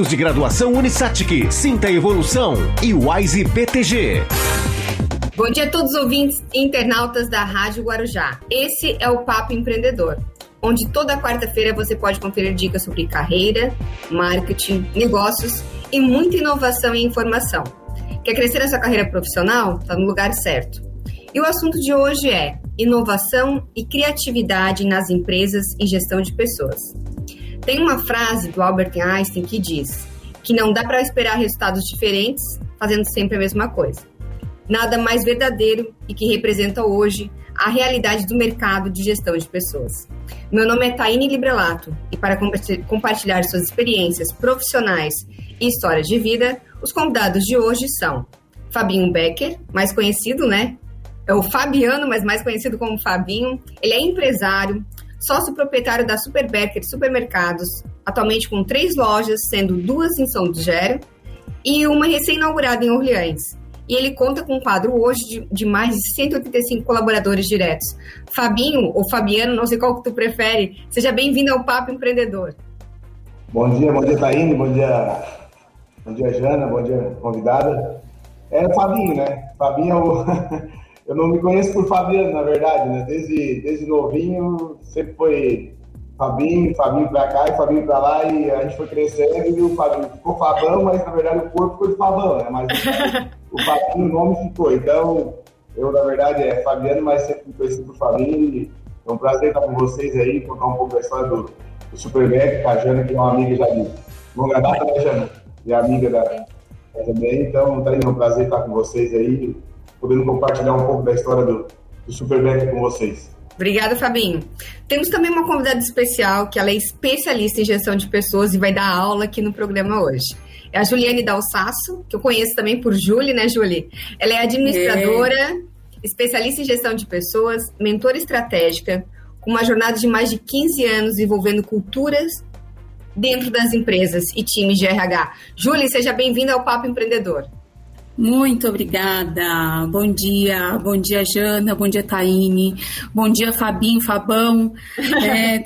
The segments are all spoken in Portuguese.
cursos de graduação Unisatic, Sinta Evolução e Wise. Bom dia a todos os ouvintes e internautas da Rádio Guarujá. Esse é o Papo Empreendedor, onde toda quarta-feira você pode conferir dicas sobre carreira, marketing, negócios e muita inovação e informação. Quer crescer na sua carreira profissional? Está no lugar certo. E o assunto de hoje é inovação e criatividade nas empresas e gestão de pessoas. Tem uma frase do Albert Einstein que diz que não dá para esperar resultados diferentes fazendo sempre a mesma coisa. Nada mais verdadeiro e que representa hoje a realidade do mercado de gestão de pessoas. Meu nome é Taine Librelato e para compartilhar suas experiências profissionais e histórias de vida, os convidados de hoje são Fabinho Becker, mais conhecido, né? É o Fabiano, mas mais conhecido como Fabinho. Ele é empresário, sócio proprietário da Super Becker Supermercados, atualmente com três lojas, sendo duas em São Digério e uma recém-inaugurada em Orleans. E ele conta com um quadro hoje de, de, mais de 185 colaboradores diretos. Fabinho, ou Fabiano, não sei qual que tu prefere, seja bem-vindo ao Papo Empreendedor. Bom dia, bom dia, Taine, bom dia, bom dia, Jana, bom dia, convidada. É Fabinho, né? Fabinho, eu, eu não me conheço por Fabiano, na verdade, né? Desde, desde novinho, sempre foi Fabinho, Fabinho pra cá e Fabinho pra lá, e a gente foi crescendo e o Fabinho ficou Fabão, mas na verdade o corpo ficou de Fabão, né? Mas o Fabinho, o nome ficou. Então, eu na verdade é Fabiano, mas sempre me conheci por Fabinho. É um prazer estar com vocês aí, contar um pouco da história do, do Supermac, a Jana, que é uma amiga já de longa data, né, Jana? E amiga da também. Então, tá aí, é um prazer estar com vocês aí, podendo compartilhar um pouco da história do, do Supermac com vocês. Obrigada, Fabinho. Temos também uma convidada especial, que ela é especialista em gestão de pessoas e vai dar aula aqui no programa hoje. É a Juliane Dalsasso, que eu conheço também por Julie, né, Julie? Ela é administradora, é. especialista em gestão de pessoas, mentora estratégica, com uma jornada de mais de 15 anos envolvendo culturas dentro das empresas e times de RH. Julie, seja bem-vinda ao Papo Empreendedor. Muito obrigada. Bom dia, bom dia, Jana, bom dia, Taine, bom dia, Fabinho, Fabão. é,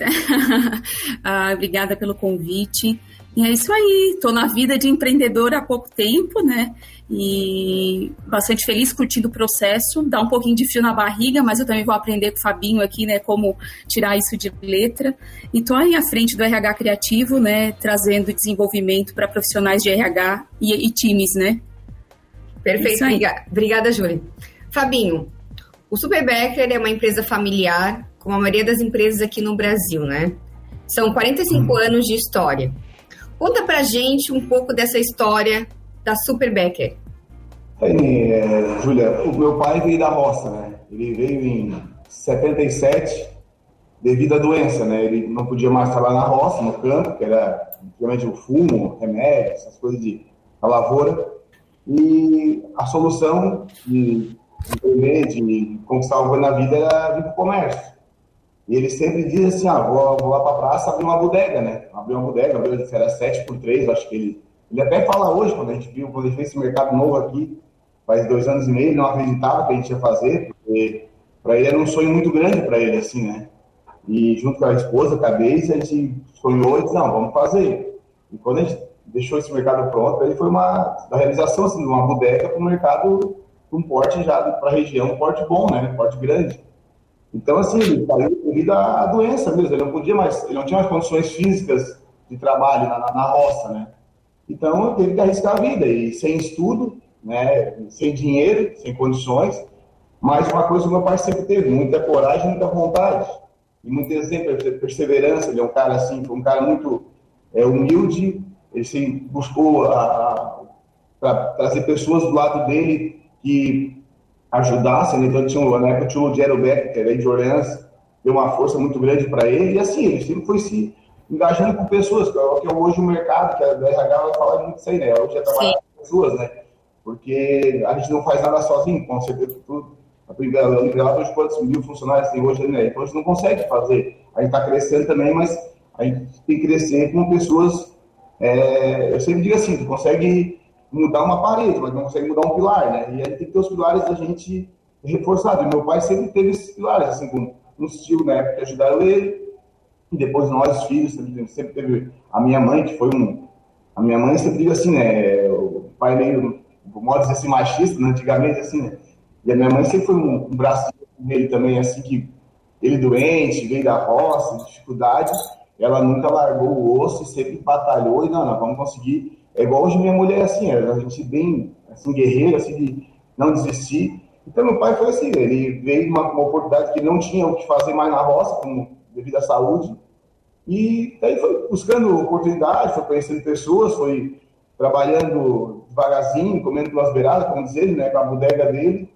ah, obrigada pelo convite. E é isso aí, estou na vida de empreendedor há pouco tempo, né? E bastante feliz curtindo o processo, dá um pouquinho de fio na barriga, mas eu também vou aprender com o Fabinho aqui, né, como tirar isso de letra. E estou aí à frente do RH Criativo, né, trazendo desenvolvimento para profissionais de RH e, e times, né? Perfeito, obrigada, obrigada, Júlia. Fabinho, o Super Becker é uma empresa familiar, como a maioria das empresas aqui no Brasil, né? São 45 hum. anos de história. Conta pra gente um pouco dessa história da Super Becker. Aí, é, Júlia, o meu pai veio da roça, né? Ele veio em 77 devido à doença, né? Ele não podia mais trabalhar na roça, no campo, que era antigamente o fumo, remédio, essas coisas de a lavoura. E a solução de empreender, de conquistar algo na vida era vir para o comércio. E ele sempre diz assim, ah, vou, vou lá para a praça abrir uma bodega, né? Abrir uma bodega, abrir, era 7 por 3 acho que ele... Ele até fala hoje, quando a gente viu, quando ele fez esse mercado novo aqui, faz dois anos e meio, ele não acreditava que a gente ia fazer, porque para ele era um sonho muito grande para ele, assim, né? E junto com a esposa, a Daisy, a gente sonhou e disse, não, vamos fazer. E quando a gente deixou esse mercado pronto, ele foi uma da realização assim, de uma bodega para o mercado um porte já para a região, um porte bom, né? Um porte grande. Então, assim, ele saiu devido à doença mesmo, ele não podia mais, ele não tinha mais condições físicas de trabalho na, na, na roça, né? Então, teve que arriscar a vida, e sem estudo, né, sem dinheiro, sem condições, mas uma coisa que meu pai sempre teve, muita coragem, muita vontade, e muito exemplo, perseverança, ele é um cara assim, um cara muito é, humilde, ele se buscou para trazer pessoas do lado dele que ajudassem, né? então tinha, na época tinha o Jero Beck, que era de Orleans, deu uma força muito grande para ele, e assim, ele sempre foi se engajando com pessoas, que é, é hoje o mercado, que a RH vai falar muito isso aí, né? Hoje é trabalhar Sim. com pessoas, né? Porque a gente não faz nada sozinho, com certeza tudo. A primeira hoje quantos mil funcionários tem hoje, né? Então a gente não consegue fazer. A gente está crescendo também, mas a gente tem que crescer com pessoas. É, eu sempre digo assim, tu consegue mudar uma parede, mas não consegue mudar um pilar, né? E aí tem que ter os pilares da gente reforçados. E meu pai sempre teve esses pilares, assim, com um estilo na época que ajudaram ele, e depois nós, filhos, sempre teve a minha mãe, que foi um. A minha mãe sempre diz assim, né? O pai meio, modo dizer assim, machista, né? antigamente, assim, né? E a minha mãe sempre foi um, um braço dele também, assim, que ele doente, veio da roça, dificuldade, ela nunca largou o osso e sempre batalhou, e não, nós vamos conseguir. É igual hoje minha mulher, assim, a gente bem, assim, guerreira, assim, de não desistir. Então, meu pai foi assim, ele veio uma, uma oportunidade que não tinha o que fazer mais na roça, como, devido à saúde, e daí foi buscando oportunidade, foi conhecendo pessoas, foi trabalhando devagarzinho, comendo pelas beiradas, como diz ele, né, com a bodega dele,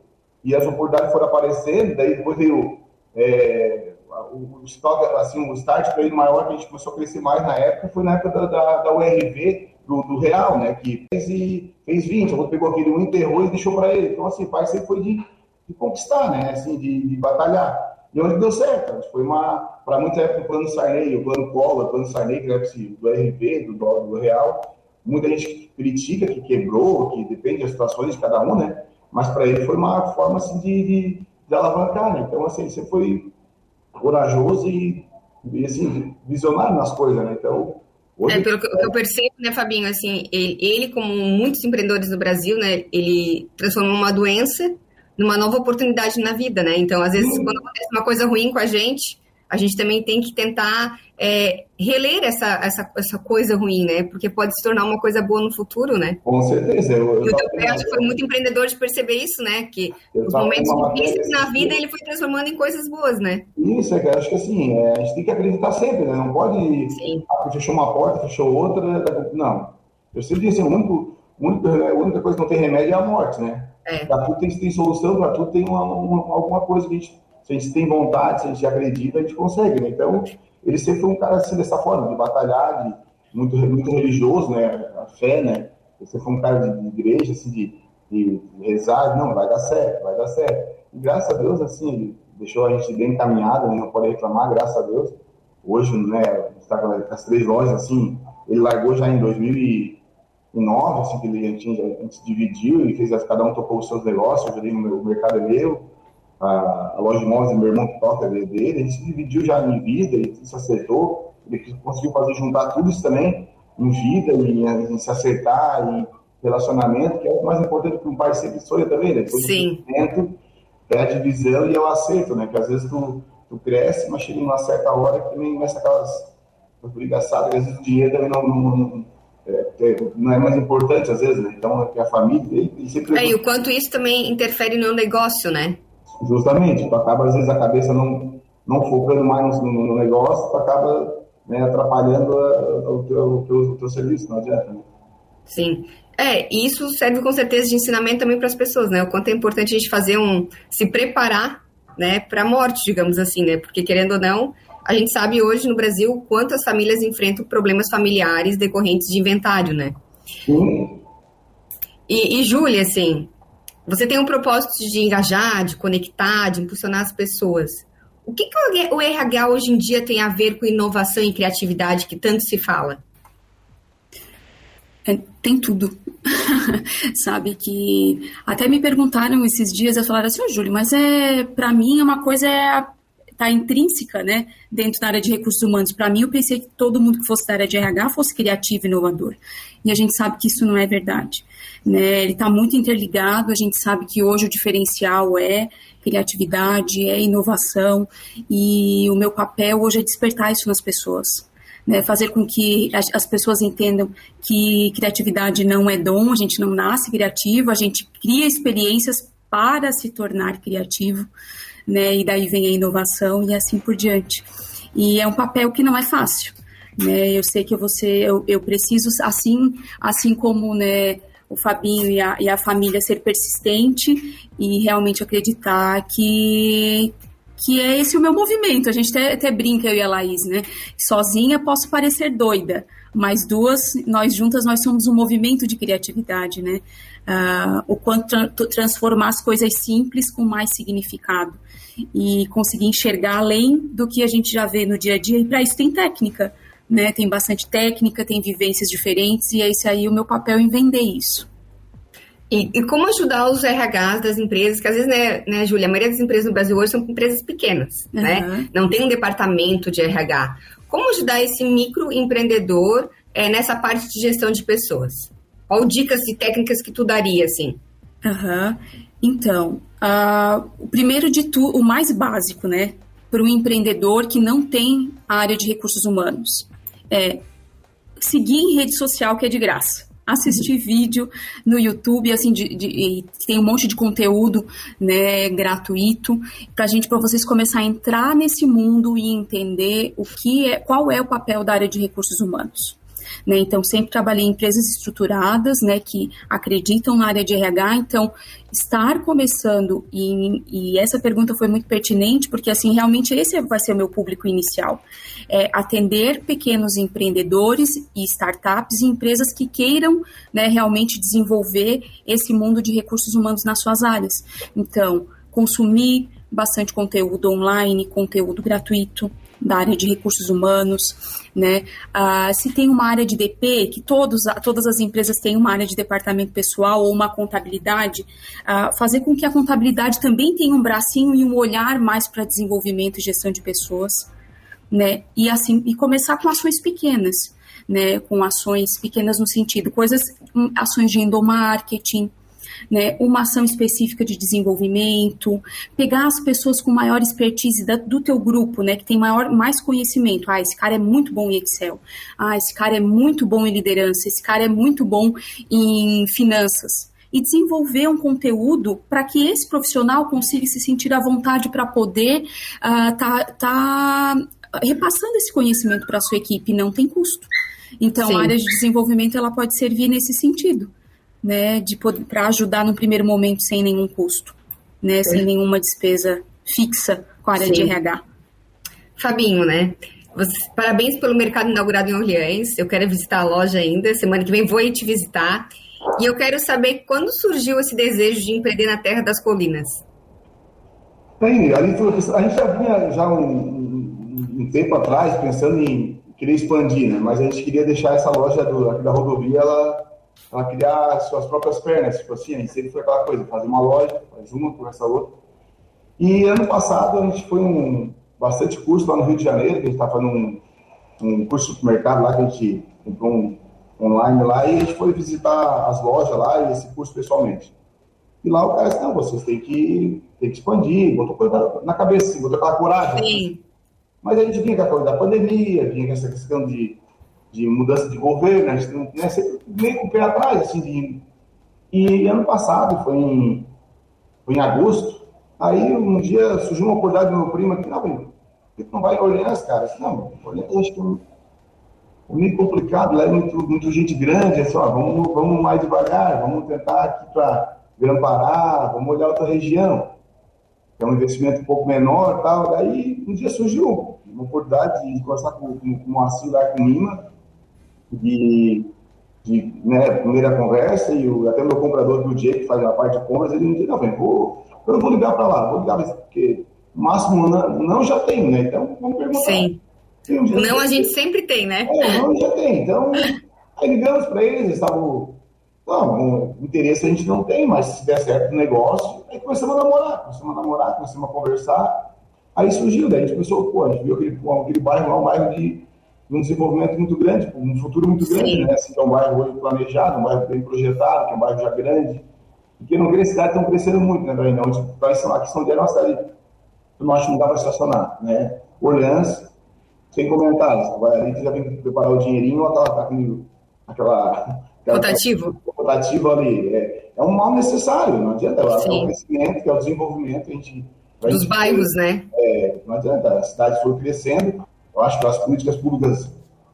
e as oportunidades foram aparecendo, daí depois veio é, o, estoque, assim, o start veio maior, que a gente começou a crescer mais na época, foi na época da, da, da URV, do, do, Real, né, que fez, e, fez 20, o outro pegou aquele um, enterrou e deixou para ele. Então, assim, o pai sempre foi de, de conquistar, né, assim, de, de batalhar. E onde deu certo, foi uma, para muita época, o plano Sarney, o plano Collor, o plano Sarney, que é do RV, do, do Real, muita gente critica que quebrou, que depende das situações de cada um, né, mas para ele foi uma forma, assim, de, de, de alavancar, né, então, assim, você foi corajoso e, e assim, visionário nas coisas, né, então Hoje... É, pelo que eu percebo, né, Fabinho, assim, ele, ele, como muitos empreendedores no Brasil, né, ele transformou uma doença numa nova oportunidade na vida, né? Então, às vezes, quando acontece uma coisa ruim com a gente, a gente também tem que tentar é, reler essa, essa, essa coisa ruim, né? Porque pode se tornar uma coisa boa no futuro, né? Com certeza. Eu, e o teu que foi muito empreendedor de perceber isso, né? Que os momentos difíceis na vida ele foi transformando em coisas boas, né? Isso, é acho que assim, é, a gente tem que acreditar sempre, né? Não pode. Sim. Ah, fechou uma porta, fechou outra. Não. Eu sempre disse, assim, o único, a única coisa que não tem remédio é a morte, né? É. Para tudo tem, tem solução, para tudo tem uma, uma, alguma coisa que a gente se a gente tem vontade, se a gente acredita, a gente consegue, né? Então, ele sempre foi um cara assim, dessa forma, de batalhar, de, muito, muito religioso, né? A fé, né? Sempre foi um cara de, de igreja, assim, de, de, rezar, não, vai dar certo, vai dar certo. E graças a Deus, assim, ele deixou a gente bem encaminhado, né? não pode reclamar, graças a Deus. Hoje, né, está com as três lojas, assim, ele largou já em 2009, assim, que ele, a gente, a gente dividiu, ele fez, cada um tocou os seus negócios, eu meu, o mercado é meu, a, a loja de móveis meu irmão que toca dele, a gente se dividiu já em vida, ele se acertou, ele conseguiu fazer juntar tudo isso também em vida, e em se acertar, em relacionamento, que é o mais importante para um pai sempre sonha também, né? Depois Sim. é a divisão e é o acerto, né? Que às vezes tu, tu cresce, mas chega em uma certa hora que também começa aquelas brigaçadas, às vezes o dinheiro também não, não, não é, é, não é mais importante às vezes, né? Então, é a família ele sempre... É, e o quanto isso também interfere no negócio, né? Justamente, tu acaba, às vezes, a cabeça não, não focando mais no, no negócio, tu acaba né, atrapalhando a, o, teu, o, teu, o teu serviço, não adianta, né? Sim. É, e isso serve com certeza de ensinamento também para as pessoas, né? O quanto é importante a gente fazer um. se preparar, né, para a morte, digamos assim, né? Porque querendo ou não, a gente sabe hoje no Brasil quantas famílias enfrentam problemas familiares decorrentes de inventário, né? Sim. E, e Júlia, assim, você tem um propósito de engajar, de conectar, de impulsionar as pessoas. O que, que o RH hoje em dia tem a ver com inovação e criatividade que tanto se fala? É, tem tudo. Sabe que até me perguntaram esses dias, eu falaram assim, oh, Júlio, mas é para mim é uma coisa é tá intrínseca, né, dentro da área de recursos humanos. Para mim, eu pensei que todo mundo que fosse da área de RH fosse criativo e inovador. E a gente sabe que isso não é verdade. Né? Ele está muito interligado, a gente sabe que hoje o diferencial é criatividade, é inovação, e o meu papel hoje é despertar isso nas pessoas. Né, fazer com que as pessoas entendam que criatividade não é dom, a gente não nasce criativo, a gente cria experiências para se tornar criativo né? E daí vem a inovação e assim por diante. E é um papel que não é fácil, né? Eu sei que você, eu, eu preciso, assim, assim como, né? O Fabinho e a, e a família ser persistente e realmente acreditar que que é esse o meu movimento. A gente até, até brinca, eu e a Laís, né? Sozinha posso parecer doida, mas duas, nós juntas, nós somos um movimento de criatividade, né? Uh, o quanto tra transformar as coisas simples com mais significado e conseguir enxergar além do que a gente já vê no dia a dia. E para isso tem técnica, né? Tem bastante técnica, tem vivências diferentes e é isso aí o meu papel em vender isso. E, e, como ajudar os RHs das empresas, que às vezes, né, né, Júlia, a maioria das empresas no Brasil hoje são empresas pequenas, uhum. né? Não tem um departamento de RH. Como ajudar esse microempreendedor é, nessa parte de gestão de pessoas? Qual dicas e técnicas que tu daria, assim? Uhum. Então, uh, o primeiro de tudo, o mais básico, né, para um empreendedor que não tem área de recursos humanos, é seguir em rede social que é de graça assistir vídeo no YouTube, assim, de, de, tem um monte de conteúdo, né, gratuito, para gente, para vocês começar a entrar nesse mundo e entender o que é, qual é o papel da área de recursos humanos. Né? Então, sempre trabalhei em empresas estruturadas, né, que acreditam na área de RH. Então, estar começando, e, e, essa pergunta foi muito pertinente, porque, assim, realmente esse vai ser o meu público inicial. É atender pequenos empreendedores e startups e empresas que queiram né, realmente desenvolver esse mundo de recursos humanos nas suas áreas. Então, consumir bastante conteúdo online, conteúdo gratuito, da área de recursos humanos, né? Ah, se tem uma área de DP, que todos, todas as empresas têm uma área de departamento pessoal ou uma contabilidade, ah, fazer com que a contabilidade também tenha um bracinho e um olhar mais para desenvolvimento e gestão de pessoas, né? E assim, e começar com ações pequenas, né? Com ações pequenas no sentido, coisas, hum, ações de endomarketing, né, uma ação específica de desenvolvimento, pegar as pessoas com maior expertise da, do teu grupo, né, que tem maior, mais conhecimento. Ah, esse cara é muito bom em Excel. Ah, esse cara é muito bom em liderança. Esse cara é muito bom em finanças e desenvolver um conteúdo para que esse profissional consiga se sentir à vontade para poder uh, tá, tá repassando esse conhecimento para a sua equipe. Não tem custo. Então, Sim. a área de desenvolvimento ela pode servir nesse sentido né, de para ajudar no primeiro momento sem nenhum custo, né, sem nenhuma despesa fixa com a área Sim. de RH. Fabinho, né? Você, parabéns pelo mercado inaugurado em Orleans. Eu quero visitar a loja ainda. Semana que vem vou ir te visitar. E eu quero saber quando surgiu esse desejo de empreender na Terra das Colinas. Bem, a gente já vinha já um, um, um, tempo atrás pensando em querer expandir, né? Mas a gente queria deixar essa loja do, aqui da rodovia ela ela criar suas próprias pernas, tipo assim, sempre foi aquela coisa, fazer uma loja, faz uma, começa outra. E ano passado a gente foi um bastante curso lá no Rio de Janeiro, que a gente estava fazendo um, um curso de supermercado lá, que a gente comprou um online lá, e a gente foi visitar as lojas lá e esse curso pessoalmente. E lá o cara disse, não, vocês têm que, têm que expandir, botou coisa na cabeça, assim, botou aquela coragem. Sim. Mas a gente vinha com a coisa da pandemia, vinha com essa questão de de mudança de governo, a gente né, sempre meio com o pé atrás, assim, de... E ano passado, foi em, foi em agosto, aí um dia surgiu uma oportunidade do meu primo aqui, não, por que não vai em Orleans, cara? Disse, não, Orleans acho que é meio complicado, lá é muito, muito gente grande, assim, ó, vamos, vamos mais devagar, vamos tentar aqui para Grã-Pará, vamos olhar outra região, que é um investimento um pouco menor tal, daí um dia surgiu uma oportunidade de conversar com, com, com o Moacir lá com o Lima, de, de né, primeira conversa, e o, até meu comprador do dia que faz a parte de compras, ele me disse, não, vem, vou, eu não vou ligar para lá, vou ligar, porque o máximo não, não já tem, né? Então, vamos perguntar. Sim. Não, a gente sempre tem, né? É, não já tem. Então, aí ligamos para eles, eles estavam. Não, interesse a gente não tem, mas se der certo o negócio, aí começamos a namorar, começamos a namorar, começamos a conversar. Aí surgiu, daí a gente pensou, pô, a gente viu aquele, aquele bairro lá, um bairro de um desenvolvimento muito grande, um futuro muito grande, Sim. né? Assim, que é um bairro hoje planejado, um bairro bem projetado, que é um bairro já grande. Porque não grandes cidades estão crescendo muito, né, Brasil? Onde, aqui São Diego é uma cidade que nós não dá para estacionar, né? Orleans, sem comentários. Vai ali, já vem preparar o dinheirinho, ela tá, com aquela... Rotativo. Rotativo ali. É, é um mal necessário, não adianta. Sim. É o crescimento, que é o desenvolvimento, a gente... Dos bairros, né? É, não adianta. A cidade foi crescendo, eu acho que as políticas públicas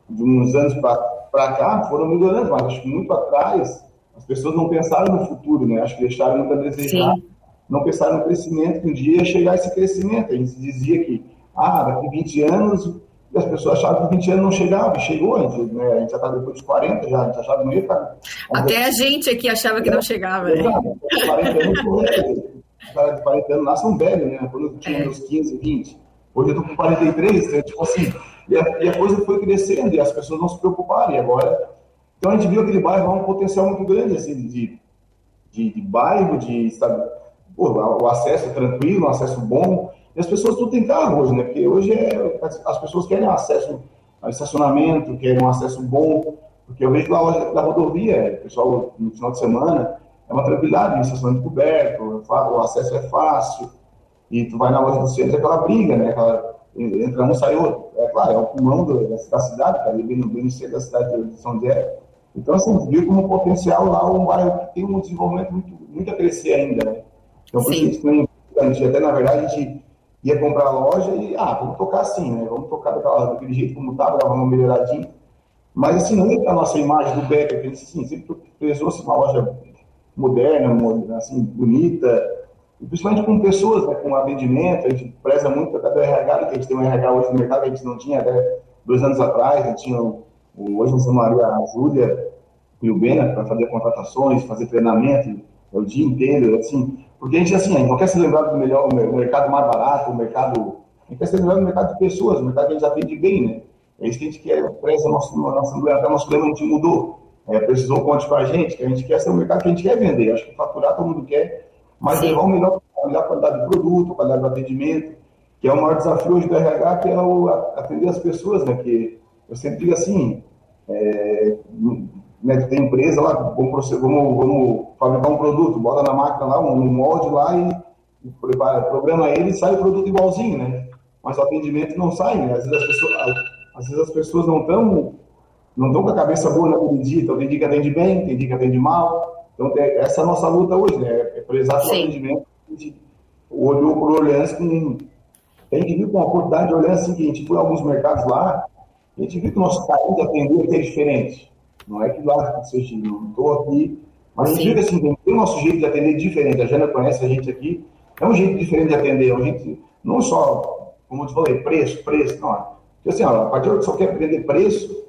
de uns anos para cá foram melhorando, mas acho que muito atrás as pessoas não pensaram no futuro, né? Acho que deixaram muito a desejar. Sim. não pensaram no crescimento, que um dia ia chegar esse crescimento. A gente dizia que, ah, daqui 20 anos, e as pessoas achavam que 20 anos não chegava, chegou, a gente, né, a gente já está depois de 40, já, a gente achava que não ia estar. Até a gente aqui achava que não chegava, né? 40 anos, de 40 anos lá são velhos, né? Quando eu tinha meus 15, 20. Hoje eu tô com 43, então, tipo assim, e a, e a, coisa foi crescendo e as pessoas não se preocuparam. E agora, então a gente viu aquele bairro um potencial muito grande, assim, de, de, de bairro, de, sabe, pô, o acesso tranquilo, um acesso bom. E as pessoas tudo têm carro hoje, né? Porque hoje é, as pessoas querem acesso ao estacionamento, querem um acesso bom. Porque eu vejo lá da rodovia, pessoal, no final de semana, é uma tranquilidade, o estacionamento coberto, o acesso é fácil. E tu vai na loja do centro, é aquela briga, né? Aquela, entra um, sai outro. É claro, é o pulmão da cidade, tá bem no, bem no centro da cidade de São José. Então, assim, viu como potencial lá um bairro que tem um desenvolvimento muito, muito a crescer ainda, né? Então, por isso que a gente, até na verdade, a gente ia comprar a loja e, ah, vamos tocar assim, né? Vamos tocar daquela, daquele jeito como estava, dar uma melhoradinha. Mas, assim, não é a nossa imagem do Becker, que assim, sempre prezou-se uma loja moderna, assim, bonita, principalmente com pessoas, né, com atendimento, a gente preza muito até do RH, que a gente tem um RH hoje no mercado a gente não tinha até dois anos atrás, a gente tinha hoje nós temos a Júlia e o Bena para fazer contratações, fazer treinamento o dia inteiro, assim, porque a gente, assim, a gente não quer ser lembrado do melhor, o mercado mais barato, o mercado, a gente quer ser lembrado do mercado de pessoas, o mercado que a gente atende bem, né, é isso que a gente quer, preza nosso, nosso, até nosso lema a gente mudou, é, precisou conte com a gente, que a gente quer ser o mercado que a gente quer vender. Acho que faturar todo mundo quer, mas Sim. levar o melhor, a melhor qualidade de produto, qualidade do atendimento, que é o maior desafio hoje do RH, que é o, atender as pessoas, né? Que eu sempre digo assim, é, né, tem empresa lá, vamos, vamos, vamos, fabricar um produto, bota na máquina lá, um, molde lá e, e programa ele e sai o produto igualzinho, né? Mas o atendimento não sai, né? Às vezes as pessoas, às vezes as pessoas não estão não estão com a cabeça boa naquele dia, então tem dia que atende bem, tem dia que atende mal. Então, é, essa é a nossa luta hoje, né? É prezar pelo atendimento. A gente olhou por olhança com. A gente viu com uma quantidade de olhança assim, que a gente foi em alguns mercados lá, a gente viu que o nosso carinho de atender é diferente. Não é que lá seja, não estou aqui, mas a gente viu que assim, tem o nosso jeito de atender diferente. A Jana conhece a gente aqui, é um jeito diferente de atender. É um jeito, não só, como eu te falei, preço, preço, não. Porque assim, ó, a partir do que só quer aprender preço,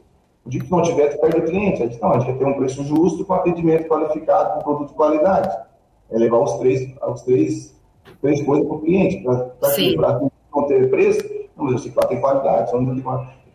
o dia que não tiver, tu perde o cliente. A gente, não, a gente quer ter um preço justo com atendimento qualificado, com produto de qualidade. É levar os três, os três, três coisas para o cliente. Para não ter preço, não, mas eu sei que lá tem qualidade, só não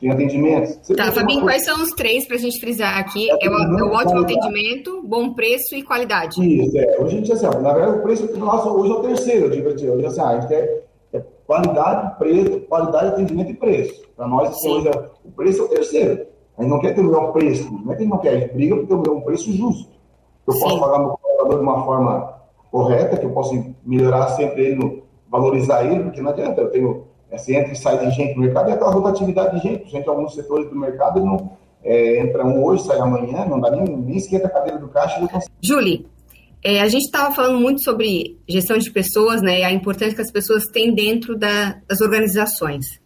tem atendimento. Você tá, Fabinho, quais são os três para a gente frisar aqui? É, é, o, é o, ótimo qualidade. atendimento, bom preço e qualidade. Isso, é. Hoje a gente, assim, na verdade, o preço nosso hoje é o terceiro, eu digo Hoje, assim, a gente quer é qualidade, preço, qualidade, atendimento e preço. Para nós, hoje, o preço é o terceiro. A gente não quer ter o melhor preço, não é que a gente não quer, a gente briga por ter um preço justo. Eu Sim. posso pagar meu colaborador de uma forma correta, que eu posso melhorar sempre ele, valorizar ele, porque não adianta, eu tenho, assim, entra e sai de gente no mercado, e aquela rotatividade de gente, gente, alguns setores do mercado, não, é, entra um hoje, sai amanhã, não dá nem, nem esquenta a cadeira do caixa. Julie, é, a gente estava falando muito sobre gestão de pessoas, né, e a importância que as pessoas têm dentro da, das organizações.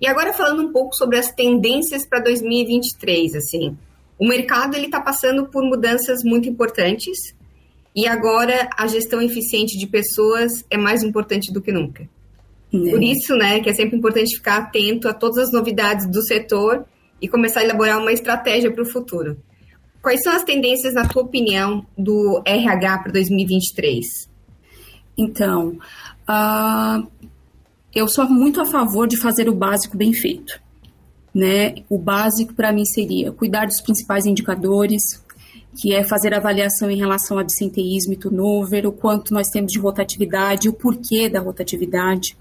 E agora falando um pouco sobre as tendências para 2023, assim, o mercado ele está passando por mudanças muito importantes e agora a gestão eficiente de pessoas é mais importante do que nunca. É. Por isso, né, que é sempre importante ficar atento a todas as novidades do setor e começar a elaborar uma estratégia para o futuro. Quais são as tendências, na tua opinião, do RH para 2023? Então, uh, eu sou muito a favor de fazer o básico bem feito. Né? O básico para mim seria cuidar dos principais indicadores, que é fazer avaliação em relação a absenteísmo e turnover, o quanto nós temos de rotatividade, o porquê da rotatividade.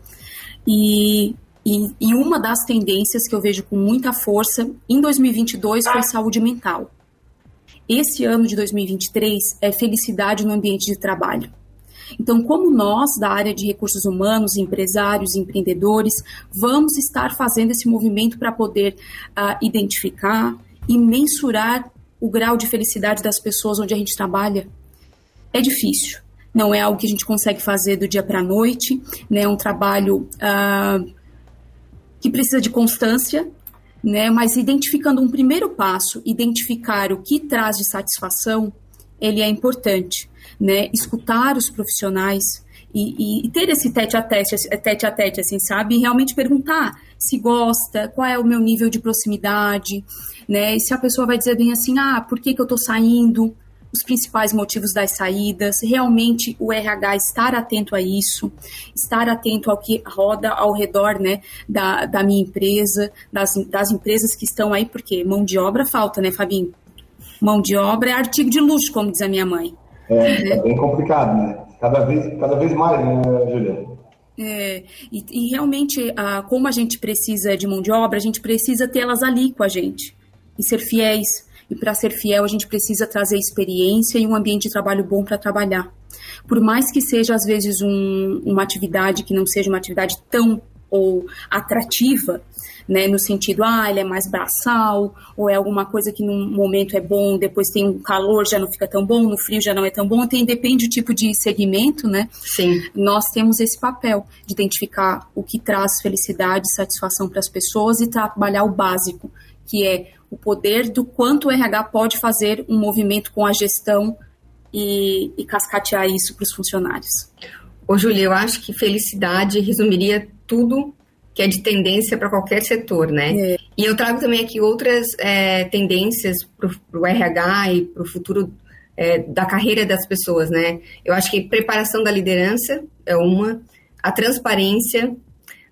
E, e, e uma das tendências que eu vejo com muita força em 2022 foi saúde mental. Esse ano de 2023 é felicidade no ambiente de trabalho. Então, como nós, da área de recursos humanos, empresários, empreendedores, vamos estar fazendo esse movimento para poder uh, identificar e mensurar o grau de felicidade das pessoas onde a gente trabalha? É difícil. Não é algo que a gente consegue fazer do dia para a noite, né? É um trabalho uh, que precisa de constância, né? Mas identificando um primeiro passo, identificar o que traz de satisfação, ele é importante né, escutar os profissionais, e, e, ter esse tete a tete, tete a tete, assim, sabe? E realmente perguntar se gosta, qual é o meu nível de proximidade, né? E se a pessoa vai dizer bem assim, ah, por que, que eu tô saindo? Os principais motivos das saídas, realmente o RH estar atento a isso, estar atento ao que roda ao redor né, da, da minha empresa, das, das empresas que estão aí, porque mão de obra falta, né, Fabinho? Mão de obra é artigo de luxo, como diz a minha mãe. É, é bem complicado, né? Cada vez, cada vez mais, né, Juliana? É, e, e, realmente, a, como a gente precisa de mão de obra, a gente precisa tê-las ali com a gente e ser fiéis. E para ser fiel, a gente precisa trazer experiência e um ambiente de trabalho bom para trabalhar. Por mais que seja, às vezes, um, uma atividade que não seja uma atividade tão ou atrativa, né, no sentido, ah, ele é mais braçal, ou é alguma coisa que num momento é bom, depois tem um calor, já não fica tão bom, no frio já não é tão bom, tem, depende do tipo de segmento, né? Sim. Nós temos esse papel de identificar o que traz felicidade e satisfação para as pessoas e trabalhar o básico, que é o poder do quanto o RH pode fazer um movimento com a gestão e, e cascatear isso para os funcionários. Ô, Júlia, eu acho que felicidade resumiria tudo que é de tendência para qualquer setor, né? É. E eu trago também aqui outras é, tendências para o RH e para o futuro é, da carreira das pessoas, né? Eu acho que preparação da liderança é uma, a transparência,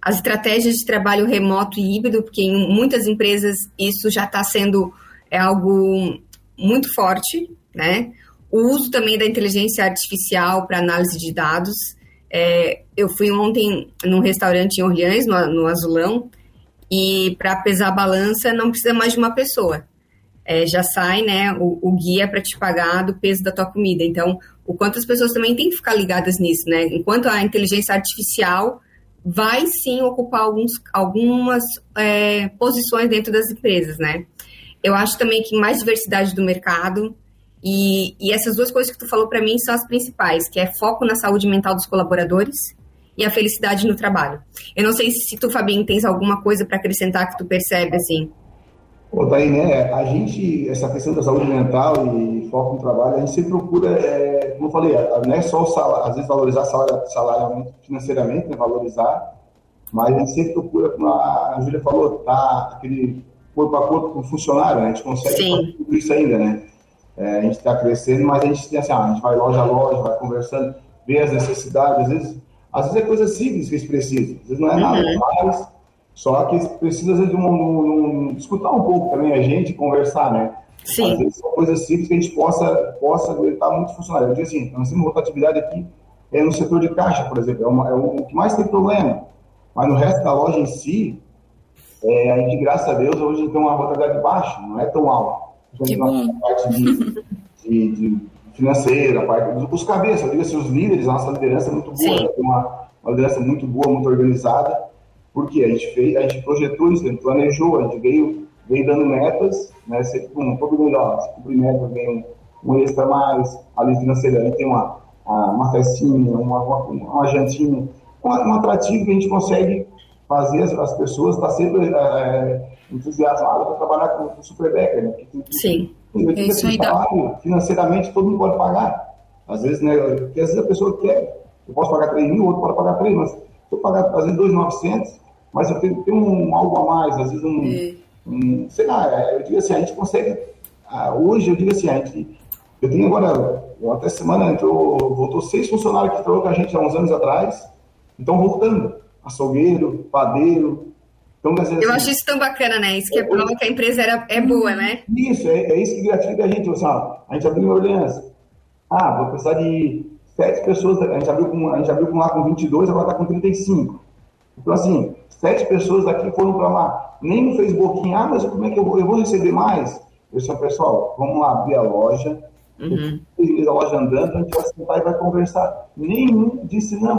as estratégias de trabalho remoto e híbrido, porque em muitas empresas isso já está sendo é algo muito forte, né? O uso também da inteligência artificial para análise de dados, é, eu fui ontem num restaurante em Orleans, no, no Azulão, e para pesar a balança não precisa mais de uma pessoa. É, já sai né, o, o guia para te pagar do peso da tua comida. Então, o quanto as pessoas também têm que ficar ligadas nisso, né? Enquanto a inteligência artificial vai sim ocupar alguns, algumas é, posições dentro das empresas, né? Eu acho também que mais diversidade do mercado, e, e essas duas coisas que tu falou para mim são as principais, que é foco na saúde mental dos colaboradores e a felicidade no trabalho. Eu não sei se tu, Fabinho, tens alguma coisa para acrescentar que tu percebe, assim. Ô, Thaí, né, a gente, essa questão da saúde mental e foco no trabalho, a gente sempre procura, é, como eu falei, não é só o salário, às vezes valorizar salário, salário financeiramente, né, valorizar, mas a gente sempre procura, como a Júlia falou, tá aquele corpo a corpo com o funcionário, né, a gente consegue tudo isso ainda, né? É, a gente está crescendo, mas a gente tem assim, ah, a gente vai loja a loja, vai conversando, vê as necessidades, às vezes, às vezes é coisa simples que eles precisam, às vezes não é nada uhum. mais, só que eles precisam, às vezes, de um, um, um, escutar um pouco também a gente, conversar, né? Sim. Às vezes são coisas simples que a gente possa, possa aguentar muito funcionário. Eu digo assim, nós temos outra atividade aqui, é no setor de caixa, por exemplo, é, uma, é o que mais tem problema, mas no resto da loja em si, é, a gente, graças a Deus, hoje tem uma rotatividade baixa, não é tão alta a parte de, de, de financeira, a parte dos cabeças, eu digo assim, os líderes, a nossa liderança é muito boa, né? tem uma, uma liderança muito boa, muito organizada, porque a gente fez, a gente projetou isso, a gente planejou, a gente veio, veio dando metas, né, sempre com todo melhor, se cumprir metas, vem um, um extra mais, a lei financeira, a gente tem uma, uma festinha, uma, uma, uma jantinha, um, um atrativo que a gente consegue fazer as, as pessoas estar tá sempre é, entusiasmadas para trabalhar com, o Superbecker, né? Porque, Sim. é isso aí trabalho, financeiramente todo mundo pode pagar. Às vezes, né? Porque às vezes a pessoa quer, eu posso pagar 3 mil, o outro pode pagar 3, mas se eu pagar, às vezes, 2,900, mas eu tenho, tenho um algo a mais, às vezes um, é. um sei lá, é, eu digo assim, a gente consegue, ah, hoje eu digo assim, a gente, eu tenho agora, até semana entrou, voltou seis funcionários que trabalhou com a gente há uns anos atrás, então voltando açougueiro, padeiro. Então, dizer, Eu assim, acho isso tão bacana, né? Isso que é, é prova que a empresa era, é boa, né? Isso, é, é isso que gratifica a gente. Assim, ó, a gente abriu uma Orleans. Ah, vou precisar de sete pessoas. A gente abriu com, a gente abriu com lá com 22, agora está com 35. Então, assim, sete pessoas daqui foram para lá. Nem no Facebook, ah, mas como é que eu vou, eu vou receber mais? Eu disse, pessoal, vamos lá abrir a loja. Uhum. A loja andando, a gente vai sentar e vai conversar. Nenhum disse não.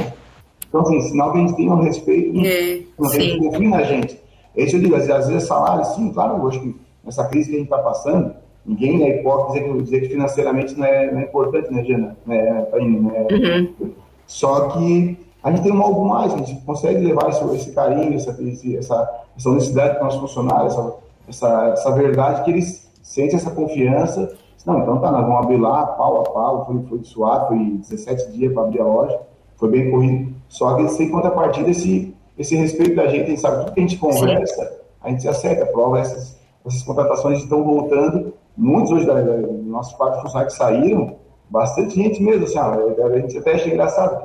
Então, assim, sinal que a gente tem um respeito, é, a gente confia na gente. É isso eu digo, às vezes salário, sim, claro, eu acho que nessa crise que a gente está passando, ninguém é hipócrita dizer, dizer que financeiramente não é, não é importante, né, Jana? Né, né? Uhum. Só que a gente tem um algo mais, a gente consegue levar esse, esse carinho, essa, esse, essa, essa honestidade para os nossos funcionários, essa, essa, essa verdade que eles sentem essa confiança. Não, então tá, nós vamos abrir lá, pau a pau, foi, foi suado, foi 17 dias para abrir a loja foi bem corrido. Só que sem contrapartida, esse, esse respeito da gente, a gente sabe tudo que a gente conversa, Sim. a gente se acerta, prova essas, essas contratações estão voltando. Muitos hoje, da, da, nossos quatro funcionários que saíram, bastante gente mesmo, assim, a gente até acha engraçado,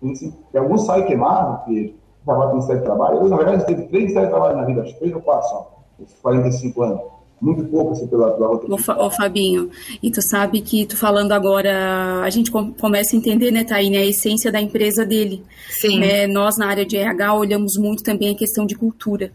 porque, que alguns saem queimados, porque trabalham com Ministério de Trabalho. Eu, na verdade, teve três Ministérios de Trabalho na vida, acho que três ou quatro só, esses 45 anos muito pouco assim, pela, pela outra. Ô, Fabinho, e tu sabe que tu falando agora, a gente começa a entender, né, Taine, a essência da empresa dele. Sim. Né? Nós, na área de RH, olhamos muito também a questão de cultura.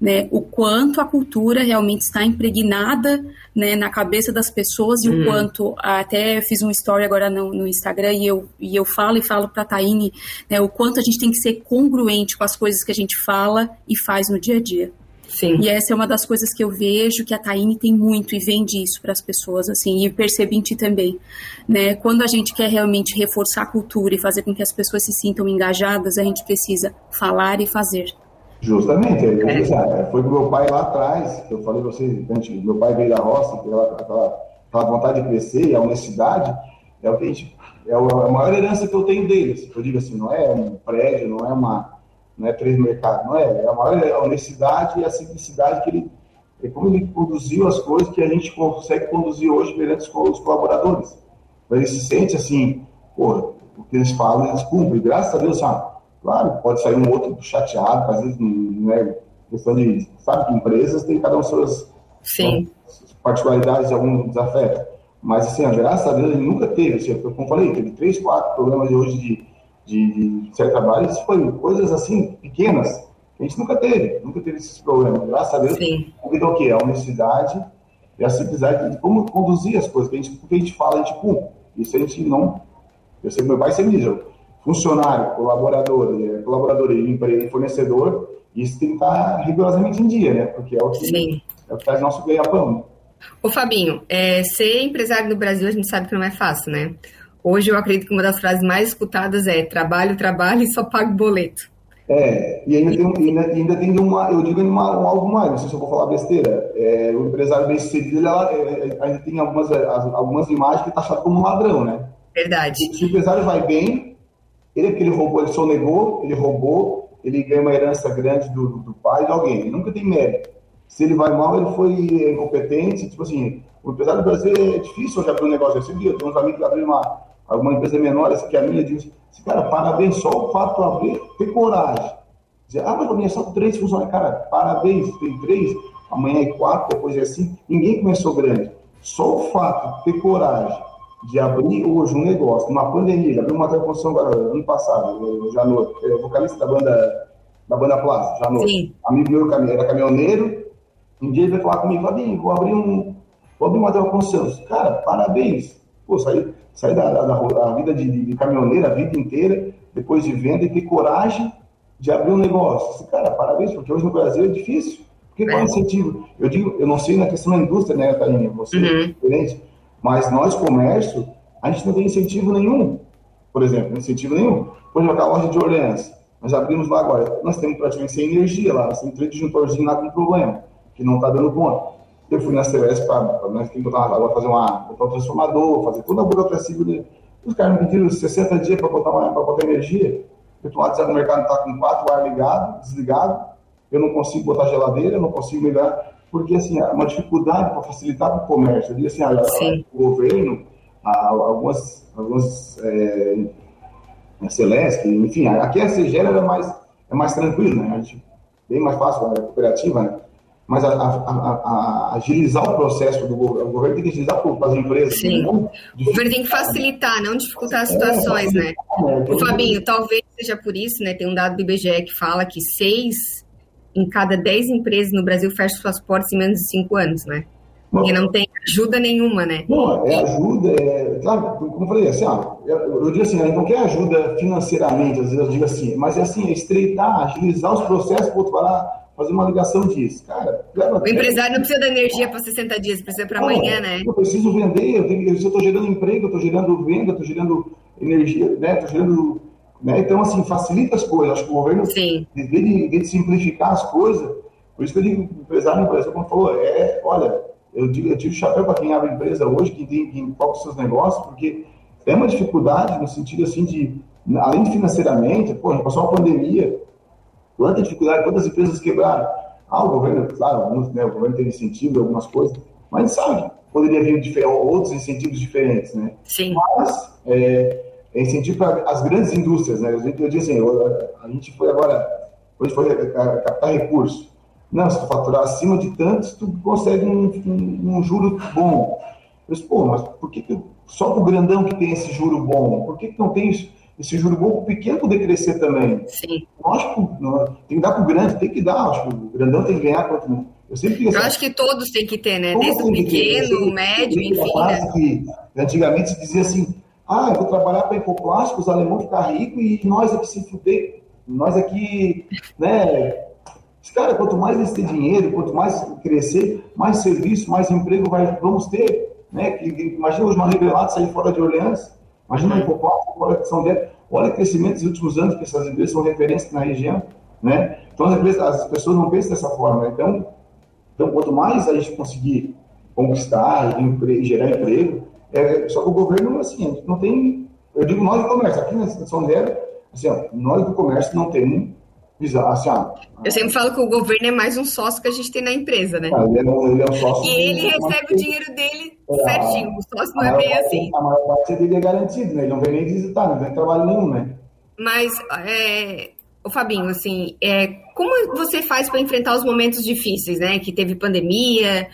Né, o quanto a cultura realmente está impregnada né, na cabeça das pessoas e hum. o quanto, até fiz um story agora no, no, Instagram e eu, e eu falo e falo para a Taine né, o quanto a gente tem que ser congruente com as coisas que a gente fala e faz no dia a dia. Sim. E essa é uma das coisas que eu vejo que a Taine tem muito e vende isso para as pessoas, assim, e percebi em ti também, né? Quando a gente quer realmente reforçar a cultura e fazer com que as pessoas se sintam engajadas, a gente precisa falar e fazer. Justamente, é. é. foi com meu pai lá atrás, que eu falei para vocês, meu pai veio da roça, aquela, aquela, aquela vontade de crescer e a honestidade, é o que a gente, é a maior herança que eu tenho dele, assim, eu digo assim, não é um prédio, não é uma não é três mercados, não é. É a maior honestidade e a simplicidade que ele, é como ele conduziu as coisas que a gente consegue conduzir hoje perante os colaboradores. Então, ele se sente assim, pô, o que eles falam, eles cumprem. Graças a Deus, sabe? Claro, pode sair um outro chateado, às vezes não é questão de, sabe, que empresas têm cada um suas, Sim. suas particularidades alguns desafetos. Mas, assim, graças a Deus, ele nunca teve, assim, como eu falei, teve três, quatro problemas de hoje de de, de certo trabalho, isso foi coisas assim, pequenas, que a gente nunca teve, nunca teve esses problemas. Graças a Deus, convidou o quê? A honestidade e a simplicidade de como conduzir as coisas, que a gente, porque a gente fala, a gente cumpre. Isso a gente não. Eu sei que meu pai sempre diz, funcionário, colaborador, é, colaborador e empresa, fornecedor, isso tem que estar rigorosamente em dia, né? Porque é o que, Sim. é o que faz nosso ganha-pão. Ô Fabinho, é, ser empresário no Brasil a gente sabe que não é fácil, né? Hoje eu acredito que uma das frases mais escutadas é trabalho, trabalho e só pago boleto. É, e ainda tem, ainda, ainda tem uma, eu digo uma, um algo mais, não sei se eu vou falar besteira. É, o empresário bem sucedido ela, é, é, ainda tem algumas, algumas imagens que está achado como um ladrão, né? Verdade. Se o empresário vai bem, ele é que ele roubou, ele sonegou, ele roubou, ele ganha uma herança grande do, do pai de alguém, ele nunca tem mérito. Se ele vai mal, ele foi incompetente, tipo assim, o empresário do Brasil é difícil hoje abrir um negócio desse. Eu tenho uns amigos que abriram uma, alguma empresa menor, essa que é a minha, diz, cara, parabéns, só o fato de abrir, ter coragem. Dizer, ah, mas a minha só três funcionários, cara, parabéns, tem três, amanhã é quatro, depois é cinco, ninguém começou grande. Só o fato de ter coragem de abrir hoje um negócio, numa pandemia, abriu uma transformação agora, ano passado, Janot, é, vocalista da banda, da banda Plaza, Janot, amigo meu era caminhoneiro, um dia ele veio falar comigo, Fabinho, vou abrir um, vou abrir uma transformação. Cara, parabéns, pô, saiu sair da, da, da vida de, de, caminhoneiro a vida inteira, depois de venda, e ter coragem de abrir um negócio. Cara, parabéns, porque hoje no Brasil é difícil. Porque qual é o incentivo? Eu digo, eu não sei na questão da indústria, né, Thaline? Você uhum. é diferente. Mas nós, comércio, a gente não tem incentivo nenhum. Por exemplo, incentivo nenhum. Por exemplo, a loja de Orleans, nós abrimos lá agora. Nós temos praticamente sem energia lá, nós temos um disjuntorzinho lá com problema, que não está dando conta. Eu fui na CES para nós que botar uma, fazer uma, botar um transformador, fazer toda a burocracia. Os caras me pediram 60 dias para botar, uma, botar energia. Eu estou lá dizendo que o mercado está com quatro ar ligado, desligado. Eu não consigo botar geladeira, não consigo melhorar. Porque, assim, é uma dificuldade para facilitar o comércio. Eu digo assim, a, o governo, a, algumas, algumas é, a Celeste, enfim, aqui a CGL é mais, é mais tranquilo, né? Bem mais fácil, a cooperativa, né? Mas a, a, a, agilizar o processo do governo. O governo tem que agilizar para as empresas. Sim. Né? O governo tem que facilitar, não dificultar as é, situações, é, né? É, Fabinho, talvez seja por isso, né? Tem um dado do IBGE que fala que seis em cada dez empresas no Brasil fecham suas portas em menos de cinco anos, né? Porque não tem ajuda nenhuma, né? Não, é ajuda, é, claro, como eu falei, assim, ó, eu, eu digo assim, não quer ajuda financeiramente, às vezes eu digo assim, mas é assim, é estreitar, agilizar os processos, para outro lá, fazer uma ligação disso. Cara, leva O empresário não precisa da energia para 60 dias, precisa para amanhã, né? Eu preciso vender, eu estou gerando emprego, eu estou gerando venda, estou gerando energia, né? Estou gerando. Né? Então, assim, facilita as coisas. Acho que o governo, Sim. em vez de, de, simplificar as coisas, por isso que eu digo, o empresário, empresa, como falou, é, olha, eu, digo, eu tiro o chapéu para quem abre empresa hoje, quem tem quem foca os seus negócios, porque é uma dificuldade no sentido assim de além de financeiramente, pô, passou uma pandemia, quanta dificuldade, quantas empresas quebraram. Ah, o governo, claro, alguns, né, o governo teve incentivo, algumas coisas, mas sabe, poderia vir outros incentivos diferentes, né? Sim. Mas, é, é incentivo para as grandes indústrias, né? Eu, eu disse assim, eu, a gente foi agora, hoje foi captar recursos. Não, se tu faturar acima de tantos, tu consegue um, um, um juro bom. Eu disse, pô, mas por que, que só o grandão que tem esse juro bom? Por que, que não tem isso? Esse juro bom para o pequeno poder crescer também. Sim. Lógico, tem que dar para o grande, tem que dar. Acho que o grandão tem que ganhar quanto. Eu sempre assim, Eu acho que todos têm que ter, né? Desde o pequeno, o médio, enfim. Né? Que, antigamente se dizia assim: ah, eu vou trabalhar para Ecoplástico, os alemães ficar ricos e nós aqui se fuder. Nós aqui, né? Cara, quanto mais eles têm dinheiro, quanto mais crescer, mais serviço, mais emprego vai, vamos ter. Né? Imagina os manivelados sair fora de Orleans Imagina o Hipocópio, a de São Paulo. Olha o crescimento dos últimos anos, que essas empresas são referências na região. Né? Então, as, empresas, as pessoas não pensam dessa forma. Então, então, quanto mais a gente conseguir conquistar e gerar emprego, é, só que o governo, assim, não tem. Eu digo nós do comércio, aqui na São Zero, assim, ó, nós do comércio não temos Assim, ah, eu sempre falo que o governo é mais um sócio que a gente tem na empresa, né? Ah, ele, é um, ele é um sócio. E ele recebe o dinheiro dele é, certinho. O sócio não é bem parte, assim. A maior parte dele é garantido, né? Ele não vem nem visitar, não tem trabalho nenhum, né? Mas, é, o Fabinho, assim, é, como você faz para enfrentar os momentos difíceis, né? Que teve pandemia.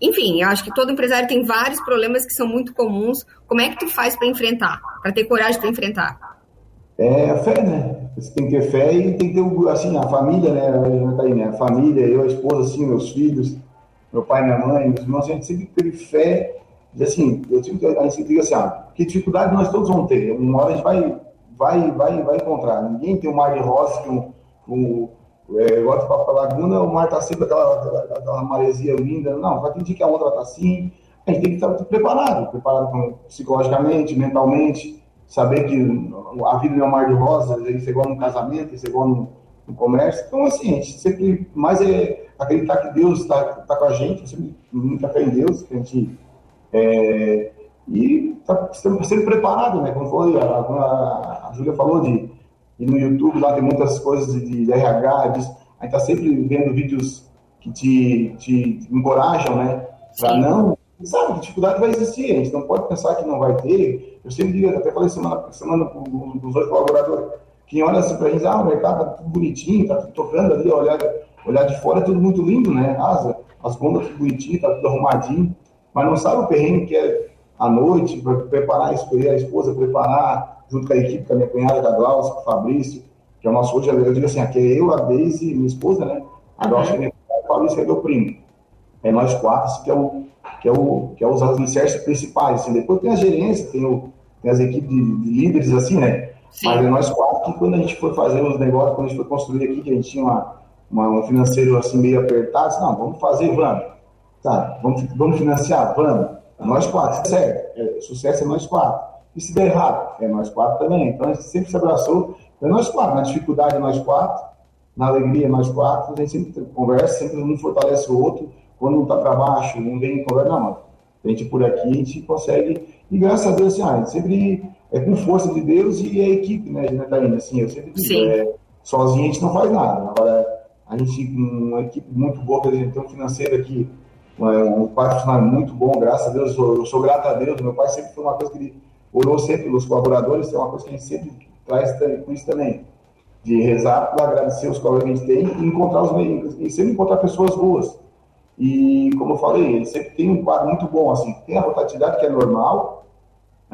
Enfim, eu acho que todo empresário tem vários problemas que são muito comuns. Como é que tu faz para enfrentar? Para ter coragem para enfrentar? É a fé, né? Você tem que ter fé e tem que ter, assim, a família, né? Tá aí, né? A família, eu, a esposa, assim, meus filhos, meu pai, minha mãe, meus irmãos, a gente sempre teve fé. E, assim, eu sempre, a gente diz assim, ah, que dificuldade nós todos vamos ter. Uma hora a gente vai, vai, vai, vai encontrar. Ninguém tem um mar de rosas que um, um é, igual a laguna, o mar tá sempre aquela, aquela, aquela maresia linda. Não, vai ter dia que a onda tá assim. A gente tem que estar preparado, preparado psicologicamente, mentalmente saber que a vida não é um mar de rosas, isso é igual no casamento, isso é igual no, no comércio. Então, assim, a gente sempre mais é acreditar que Deus está tá com a gente, eu sempre muita fé em Deus, que a gente. É, e está sempre preparado, né? Como foi, a, a, a Júlia falou de. E no YouTube lá tem muitas coisas de, de RH, de, a gente está sempre vendo vídeos que te, te, te encorajam, né? Para não sabe dificuldade vai existir, a gente não pode pensar que não vai ter. Eu sempre digo, até falei semana, semana com os dois colaboradores, quem olha assim para a gente, ah, o mercado tá tudo bonitinho, tá tudo tocando ali, olhar, olhar de fora é tudo muito lindo, né? As, as bombas tudo bonitinho, tá tudo arrumadinho, mas não sabe o perrengue que é à noite, para preparar, escolher a esposa, preparar, junto com a equipe, com a minha cunhada, com a Glaucia, com o Fabrício, que é o nosso hoje, eu digo assim, aqui é eu, a Deise, minha esposa, né? A Glaucia, uhum. minha cunhada, o Fabrício, que é meu primo. É nós quatro, assim, que é o que é, o, que é os alicerces principais. Assim. Depois tem a gerência, tem, o, tem as equipes de, de líderes, assim, né? Sim. Mas é nós quatro que quando a gente foi fazer os negócios, quando a gente foi construir aqui, que a gente tinha uma, uma, um financeiro assim meio apertado, disse, não, vamos fazer, vamos. Tá, vamos, vamos financiar, vamos. É nós quatro, certo. É, sucesso é nós quatro. E se der errado, é nós quatro também. Então a gente sempre se abraçou, é nós quatro. Na dificuldade é nós quatro, na alegria é nós quatro. A gente sempre conversa, sempre um fortalece o outro quando um está para baixo, um vem conversa, não, a gente por aqui, a gente consegue, e graças a Deus, assim, ah, sempre é com força de Deus e a equipe, né, Natalina, assim, eu sempre digo, é, sozinho a gente não faz nada, agora a gente com uma equipe muito boa, que a gente tem um financeiro aqui, um pai funcionário muito bom, graças a Deus, eu sou, eu sou grato a Deus, meu pai sempre foi uma coisa que ele orou sempre pelos colaboradores, é uma coisa que a gente sempre traz com isso também, de rezar para agradecer os colaboradores que a gente tem e encontrar os meios, e sempre encontrar pessoas boas, e, como eu falei, ele sempre tem um quadro muito bom, assim, tem a rotatividade que é normal,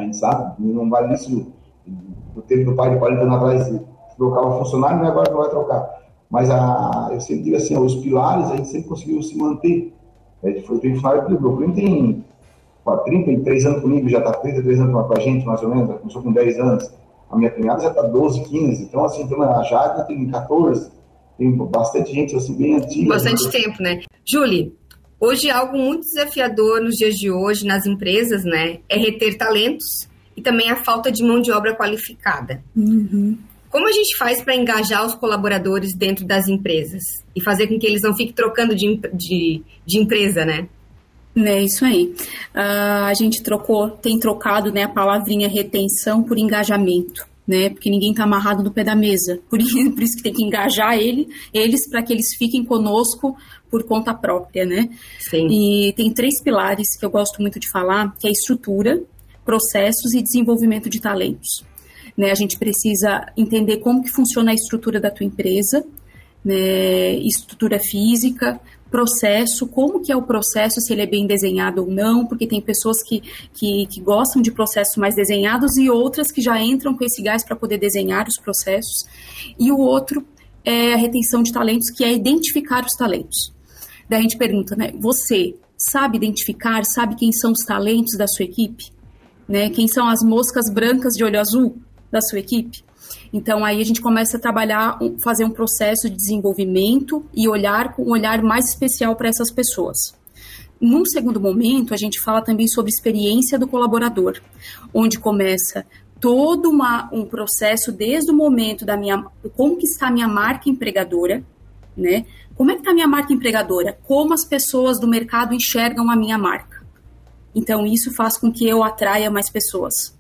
a gente sabe, não vale isso do tempo do pai de 40 anos atrás, trocava funcionário, não é agora que vai trocar. Mas a, eu sempre digo assim, os pilares a gente sempre conseguiu se manter. É, foi, tem funcionário que o primo tem 33 anos comigo, já está 33 anos com a gente, mais ou menos, começou com 10 anos. A minha cunhada já está 12, 15. Então, assim, então, a Jade tem 14 tem bastante gente assim bem antiga. Bastante tempo, né? Julie, hoje algo muito desafiador nos dias de hoje nas empresas, né, é reter talentos e também a falta de mão de obra qualificada. Uhum. Como a gente faz para engajar os colaboradores dentro das empresas e fazer com que eles não fiquem trocando de, de, de empresa, né? É isso aí. Uh, a gente trocou, tem trocado né, a palavrinha retenção por engajamento. Né? Porque ninguém está amarrado no pé da mesa. Por isso, por isso que tem que engajar ele, eles para que eles fiquem conosco por conta própria, né? Sim. E tem três pilares que eu gosto muito de falar, que é estrutura, processos e desenvolvimento de talentos. Né, a gente precisa entender como que funciona a estrutura da tua empresa, né, estrutura física, processo, como que é o processo, se ele é bem desenhado ou não, porque tem pessoas que, que, que gostam de processos mais desenhados e outras que já entram com esse gás para poder desenhar os processos. E o outro é a retenção de talentos, que é identificar os talentos. Daí a gente pergunta, né, você sabe identificar, sabe quem são os talentos da sua equipe? Né, quem são as moscas brancas de olho azul da sua equipe? Então aí a gente começa a trabalhar, fazer um processo de desenvolvimento e olhar com um olhar mais especial para essas pessoas. Num segundo momento, a gente fala também sobre experiência do colaborador, onde começa todo uma, um processo desde o momento da minha como que está a minha marca empregadora, né? Como é que está a minha marca empregadora? Como as pessoas do mercado enxergam a minha marca? Então isso faz com que eu atraia mais pessoas.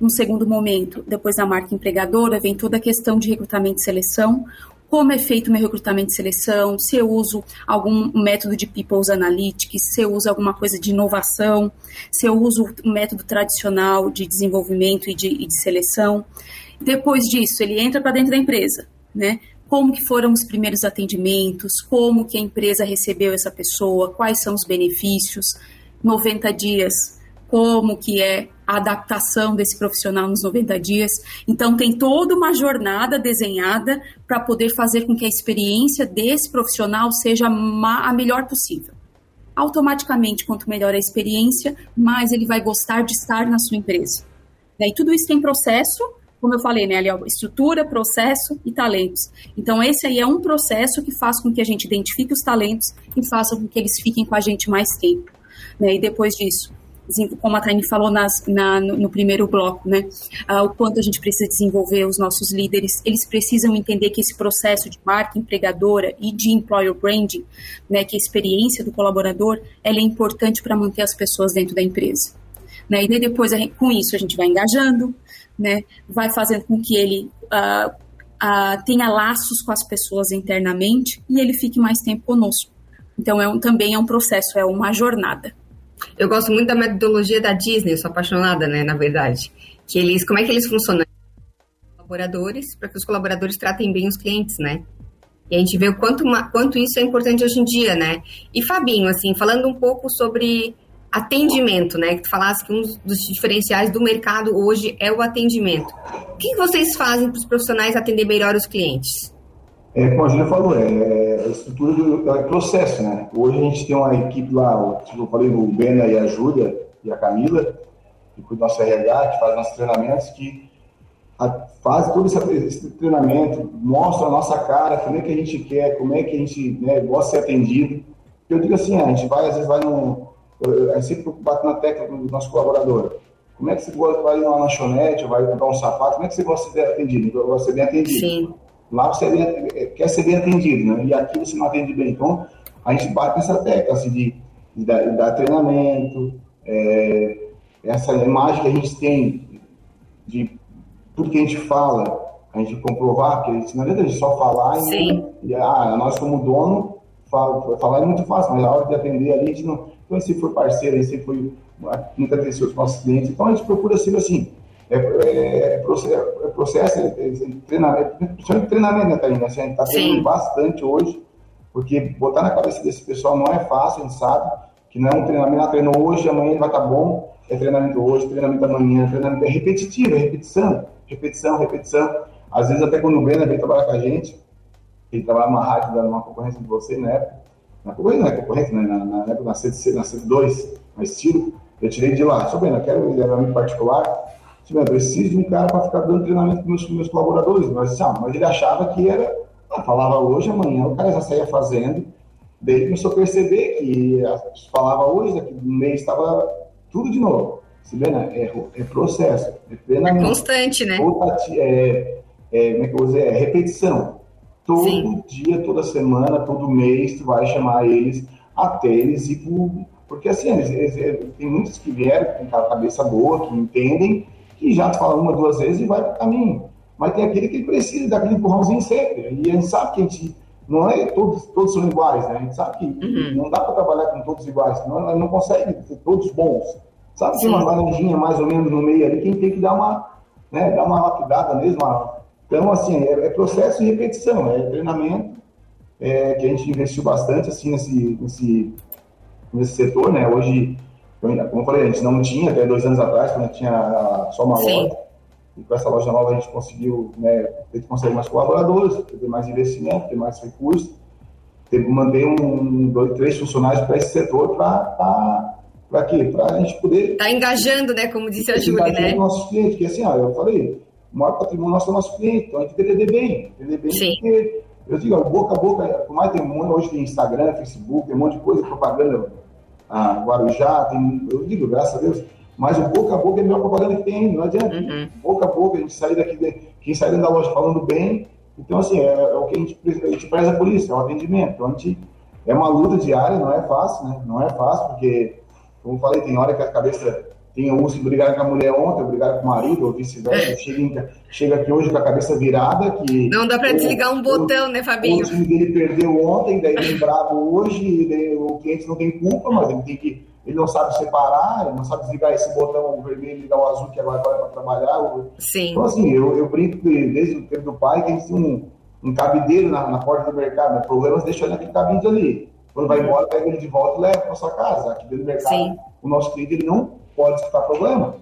Num segundo momento, depois da marca empregadora, vem toda a questão de recrutamento e seleção, como é feito meu recrutamento e seleção, se eu uso algum método de People's Analytics, se eu uso alguma coisa de inovação, se eu uso um método tradicional de desenvolvimento e de, e de seleção. Depois disso, ele entra para dentro da empresa, né? Como que foram os primeiros atendimentos, como que a empresa recebeu essa pessoa, quais são os benefícios, 90 dias como que é a adaptação desse profissional nos 90 dias. Então tem toda uma jornada desenhada para poder fazer com que a experiência desse profissional seja a melhor possível. Automaticamente, quanto melhor a experiência, mais ele vai gostar de estar na sua empresa. Daí tudo isso tem processo, como eu falei, né, ali, ó, estrutura, processo e talentos. Então, esse aí é um processo que faz com que a gente identifique os talentos e faça com que eles fiquem com a gente mais tempo. Né? E depois disso, como a Taine falou nas, na, no, no, primeiro bloco, né? Uh, o quanto a gente precisa desenvolver os nossos líderes, eles precisam entender que esse processo de marca empregadora e de employer branding, né, que a experiência do colaborador, ela é importante para manter as pessoas dentro da empresa. Né? E depois, com isso, a gente vai engajando, né? vai fazendo com que ele uh, uh, tenha laços com as pessoas internamente e ele fique mais tempo conosco. Então, é um, também é um processo, é uma jornada. Eu gosto muito da metodologia da Disney, sou apaixonada, né, na verdade. Que eles, como é que eles funcionam? Colaboradores, para que os colaboradores tratem bem os clientes, né? E a gente vê o quanto, quanto isso é importante hoje em dia, né? E Fabinho, assim, falando um pouco sobre atendimento, né? Que tu falasse que um dos diferenciais do mercado hoje é o atendimento. O que vocês fazem para os profissionais atender melhor os clientes? É, como a Júlia falou, é, é, a estrutura do é processo, né? Hoje a gente tem uma equipe lá, tipo, eu falei, o Bena e a Júlia e a Camila, que cuida do nosso RH, que faz nossos treinamentos, que faz todo esse, esse, treinamento, mostra a nossa cara, como é que a gente quer, como é que a gente né, gosta de ser atendido. Eu digo assim, a gente vai, às vezes vai no... A gente sempre bate na tecla do nosso colaborador. Como é que você gosta, vai numa lanchonete, vai comprar um sapato, como é que você gosta de ser atendido? De ser bem atendido. Sim. Lá você é, quer ser bem atendido, né? E aqui você não atende bem. Então, a gente bate nessa tecla assim, de, de, dar, de dar, treinamento, é, essa imagem que a gente tem de tudo que a gente fala, a gente comprovar, que a gente, não adianta a gente só falar e, e ah, nós como dono, fala, falar é muito fácil, mas a hora de atender ali, a gente não. Então, se for parceiro, a gente foi muita atenção aos nossos clientes, então a gente procura ser assim, é, é, é processo, é processo é, é, treinamento, principalmente treinamento, né, Karina? Assim, a gente está treinando bastante hoje, porque botar na cabeça desse pessoal não é fácil, a gente sabe que não é um treinamento, ah, treinou hoje, amanhã ele vai estar tá bom, é treinamento hoje, treinamento amanhã, treinamento é repetitivo, é repetição, repetição, repetição. Às vezes até quando o Breno vem trabalhar com a gente, ele trabalha numa rádio, numa concorrência de você na época, na concorrência, não é concorrência, né? na, na época na C2, na C2, na estilo, eu tirei de lá, só bem, eu quero um amigo particular, eu preciso de um cara para ficar dando treinamento para meus, meus colaboradores. Mas, ah, mas ele achava que era, ah, falava hoje, amanhã, o cara já saía fazendo. Daí ele começou a perceber que falava hoje, daqui um mês estava tudo de novo. Se vê, né? é, é processo, é treinamento. É constante, né? É, é, como é que eu vou dizer? É repetição. Todo Sim. dia, toda semana, todo mês, tu vai chamar eles até eles pro... Porque assim, eles, eles, tem muitos que vieram com a cabeça boa, que entendem, que já te fala uma, duas vezes e vai para o caminho. Mas tem aquele que precisa daquele empurrãozinho sempre. E a gente sabe que a gente não é todos, todos são iguais, né? A gente sabe que uhum. não dá para trabalhar com todos iguais, não, não consegue ter todos bons. Sabe que tem uma laranjinha mais ou menos no meio ali, quem tem que dar uma, né, dar uma lapidada mesmo. Então, assim, é, é processo de repetição, é treinamento, é, que a gente investiu bastante, assim, nesse, nesse, nesse setor, né? Hoje, como eu falei, a gente não tinha até dois anos atrás, quando tinha só uma Sim. loja. E com essa loja nova a gente conseguiu, né, a gente consegue mais colaboradores, ter mais investimento, ter mais recursos, ter, manter um, dois, três funcionários para esse setor para para quê? Para a gente poder. Tá engajando, né? Como disse a Júlia, né? nossos clientes, que assim, ó, eu falei, o maior patrimônio nosso é o nosso cliente, então a gente tem que entender bem. Entender bem Sim. porque, eu digo, ó, boca a boca, por mais tem um monte, hoje tem Instagram, Facebook, tem um monte de coisa, propaganda, ah, Guarujá, tem, eu digo, graças a Deus, mas o boca a boca é a melhor propaganda que tem, não adianta. Uhum. Boca a boca, a gente sair daqui, quem sai dentro da loja falando bem, então assim, é, é o que a gente, a gente preza por isso, é o atendimento. Então a gente, é uma luta diária, não é fácil, né? Não é fácil, porque como falei, tem hora que a cabeça tem uns que brigaram com a mulher ontem, brigaram com o marido, ou vice-versa. É. Chega, chega aqui hoje com a cabeça virada. que Não dá para desligar um botão, o, né, Fabinho? O time dele perdeu ontem, daí ele bravo hoje, daí o cliente não tem culpa, mas ele tem que. Ele não sabe separar, ele não sabe desligar esse botão vermelho e ligar o azul que agora vai para trabalhar. Sim. Então, assim, eu, eu brinco desde o tempo do pai tem um, um cabideiro na, na porta do mercado, né? Problemas deixa ele naquele cabide ali. Quando vai embora, pega ele de volta e leva para sua casa. Aqui dentro do mercado, Sim. o nosso cliente ele não pode escutar problema.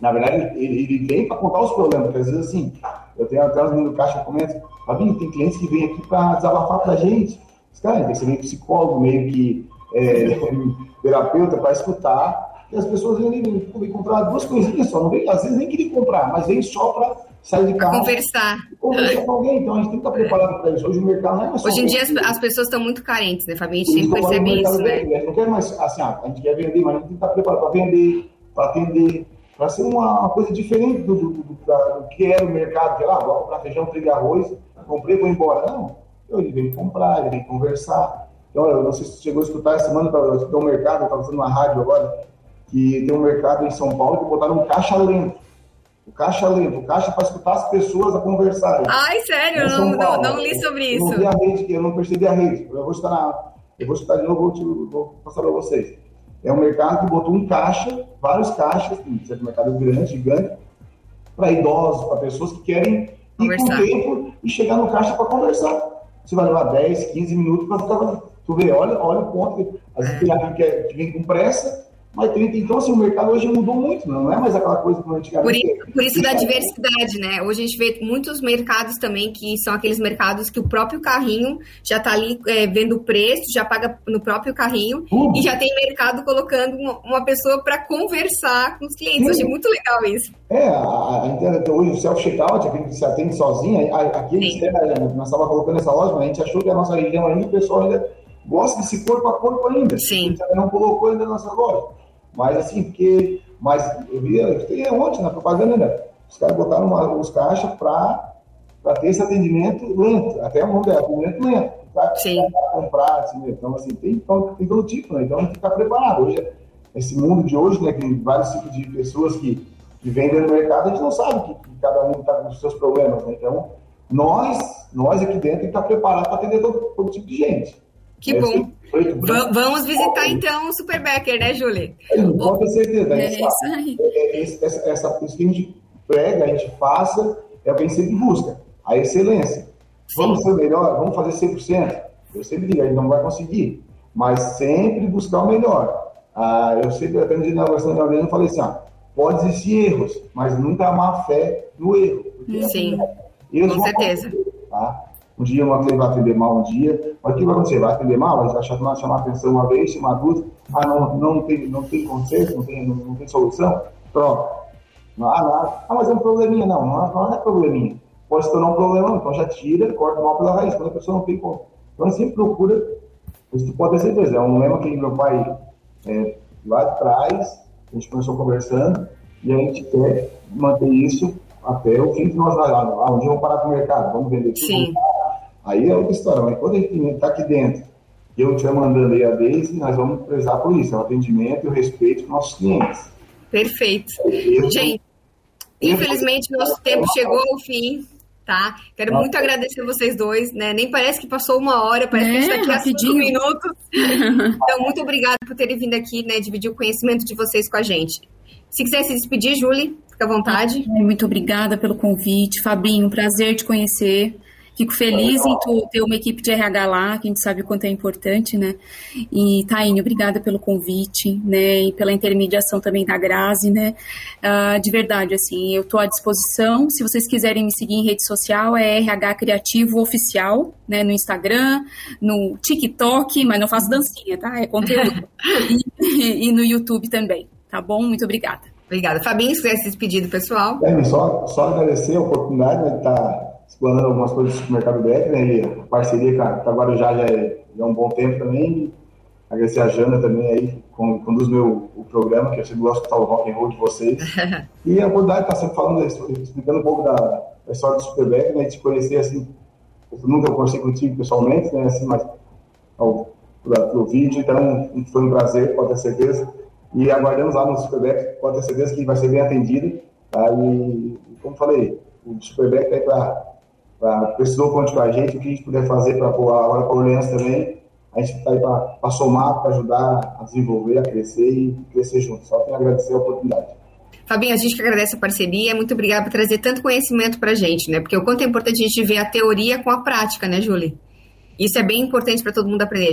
Na verdade, ele, ele vem para contar os problemas, porque às vezes assim, eu tenho até os meninos do caixa que comentam, Fabinho, tem clientes que vêm aqui para desabafar para a gente. Os caras, tem que ser meio psicólogo, meio que é, terapeuta para escutar. E as pessoas vêm, vêm comprar duas coisinhas só, não vem, às vezes nem querer comprar, mas vem só para sair de casa. Conversar. Conversar com alguém. Então a gente tem que estar preparado para isso. Hoje o mercado não é mais Hoje em dia as, as, pessoas estão muito carentes, né, Fabinho? A gente sempre percebe isso, né? Vender. Não quer mais, assim, a gente quer vender, mas a gente tem que estar preparado para vender, para atender, para ser uma, uma, coisa diferente do, do, do, do, que era o mercado, que lá, ah, vou comprar feijão, trigo arroz, comprei, vou embora. Não. Ele veio comprar, ele veio conversar. Então, eu não sei se você chegou a escutar, essa semana eu no mercado, eu estava fazendo uma rádio agora, que tem um mercado em São Paulo que botaram um caixa lento o caixa lento, o caixa para escutar as pessoas a conversarem. Ai, sério, eu não, não, não, li sobre isso. Eu não vi a rede, eu não percebi a rede. Eu vou estar na, eu vou escutar de novo, vou, te, vou passar para vocês. É um mercado que botou um caixa, vários caixas, um mercado grande, gigante, para idosos, para pessoas que querem conversar. ir com tempo e chegar no caixa para conversar. Você vai levar 10, 15 minutos para ficar. Tu vê, olha, olha o ponto. Às vezes tem que, que vem com pressa, mas 30, então, assim, o mercado hoje mudou muito, não é mais aquela coisa como antigamente. Por isso, por isso da diversidade, né? Hoje a gente vê muitos mercados também que são aqueles mercados que o próprio carrinho já está ali é, vendo o preço, já paga no próprio carrinho, uhum. e já tem mercado colocando uma, pessoa para conversar com os clientes. Sim. Achei muito legal isso. É, a, a, hoje o self-checkout, aquele que se atende sozinho, aqui é, nós estávamos colocando essa loja, mas a gente achou que a nossa região ainda, o pessoal ainda gosta desse corpo a corpo ainda. Sim. A gente não colocou ainda na nossa loja. Mas assim, porque. Mas eu vi, eu vi ontem na propaganda, né? Os caras botaram uma, os caixas para ter esse atendimento lento, até o nome é atendimento lento. Sim. comprar, assim, então assim, tem, então, tem todo tipo, né? Então tem que estar preparado. Hoje, esse mundo de hoje, né, tem vários tipos de pessoas que, que vendem no mercado, a gente não sabe que, que cada um está com os seus problemas, né? Então, nós, nós aqui dentro, tem que estar preparado para atender todo, todo tipo de gente. Que é bom. Vamos visitar então o Super Becker, né, Júlia? Pode ter certeza. É isso aí. É, é, essa, essa, isso que a gente prega, a gente faça, é o que a gente sempre busca, a excelência. Vamos ser melhor, vamos fazer 100%. Eu sempre digo, a gente não vai conseguir, mas sempre buscar o melhor. Ah, eu sempre aprendi na versão de eu falei assim, ah, pode existir erros, mas nunca há má fé no erro. Sim, com certeza. Tá? Um dia uma cliente vai atender mal um dia, mas o que vai acontecer? Vai atender mal, vai chamar, chamar atenção uma vez, chamar duas, ah, não, não, tem, não tem conserto, não tem, não, não tem solução, troca. Ah, não, ah, mas é um probleminha. Não, não, é probleminha. Pode se tornar um problema, então já tira, corta mal pela raiz, quando a pessoa não tem como. Então, a gente procura, isso pode ter certeza, é um lema que meu pai, é, lá de trás, a gente começou conversando, e a gente quer manter isso até o fim que nós, ah, um dia vamos parar com o mercado, vamos vender tudo. Sim. Aí é outra história, mas quando a gente está aqui dentro e eu estiver mandando aí a Daisy, nós vamos prezar por isso, é o atendimento e o respeito dos nossos clientes. Perfeito. Eu, gente. Infelizmente, nosso tempo chegou ao fim. Tá? Quero muito agradecer vocês dois, né? Nem parece que passou uma hora, parece é, que a gente está aqui há cinco minutos. Então, muito obrigada por terem vindo aqui, né? Dividir o conhecimento de vocês com a gente. Se quiser se despedir, Julie, fica à vontade. Muito obrigada pelo convite. Fabinho, prazer te conhecer. Fico feliz em tu ter uma equipe de RH lá, que a gente sabe o quanto é importante, né? E, Taine, obrigada pelo convite, né? E pela intermediação também da Grazi, né? Uh, de verdade, assim, eu estou à disposição. Se vocês quiserem me seguir em rede social, é RH Criativo Oficial, né? No Instagram, no TikTok, mas não faço dancinha, tá? É conteúdo. e, e no YouTube também, tá bom? Muito obrigada. Obrigada. Fabinho, se quiser se despedir do pessoal. É, só, só agradecer a oportunidade né, de estar tá explorando algumas coisas do mercado BR, né? E a parceria com a Guarujá já é, já é um bom tempo também. Agradecer a Jana também aí, conduz meu o programa, que eu sempre gosto de escutar o rock and roll de vocês. e a oportunidade de estar sempre falando, explicando um pouco da, da história do Superback, né? De te conhecer assim, eu nunca conversei contigo pessoalmente, né? Assim, mas ao, pelo vídeo, então foi um prazer, pode ter certeza. E aguardamos lá no Superback, pode ter certeza que vai ser bem atendido. Tá? E, como falei, o Superback é para precisou conte com a gente, o que a gente puder fazer para a hora Orleans também, a gente está aí para somar, para ajudar a desenvolver, a crescer e crescer junto. Só tenho a agradecer a oportunidade. Fabinho, a gente que agradece a parceria, muito obrigada por trazer tanto conhecimento para a gente, né? Porque o quanto é importante a gente ver a teoria com a prática, né, Julie? Isso é bem importante para todo mundo aprender.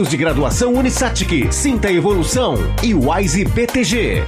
cursos de graduação Unisatic, Sinta Evolução e Wise BTG.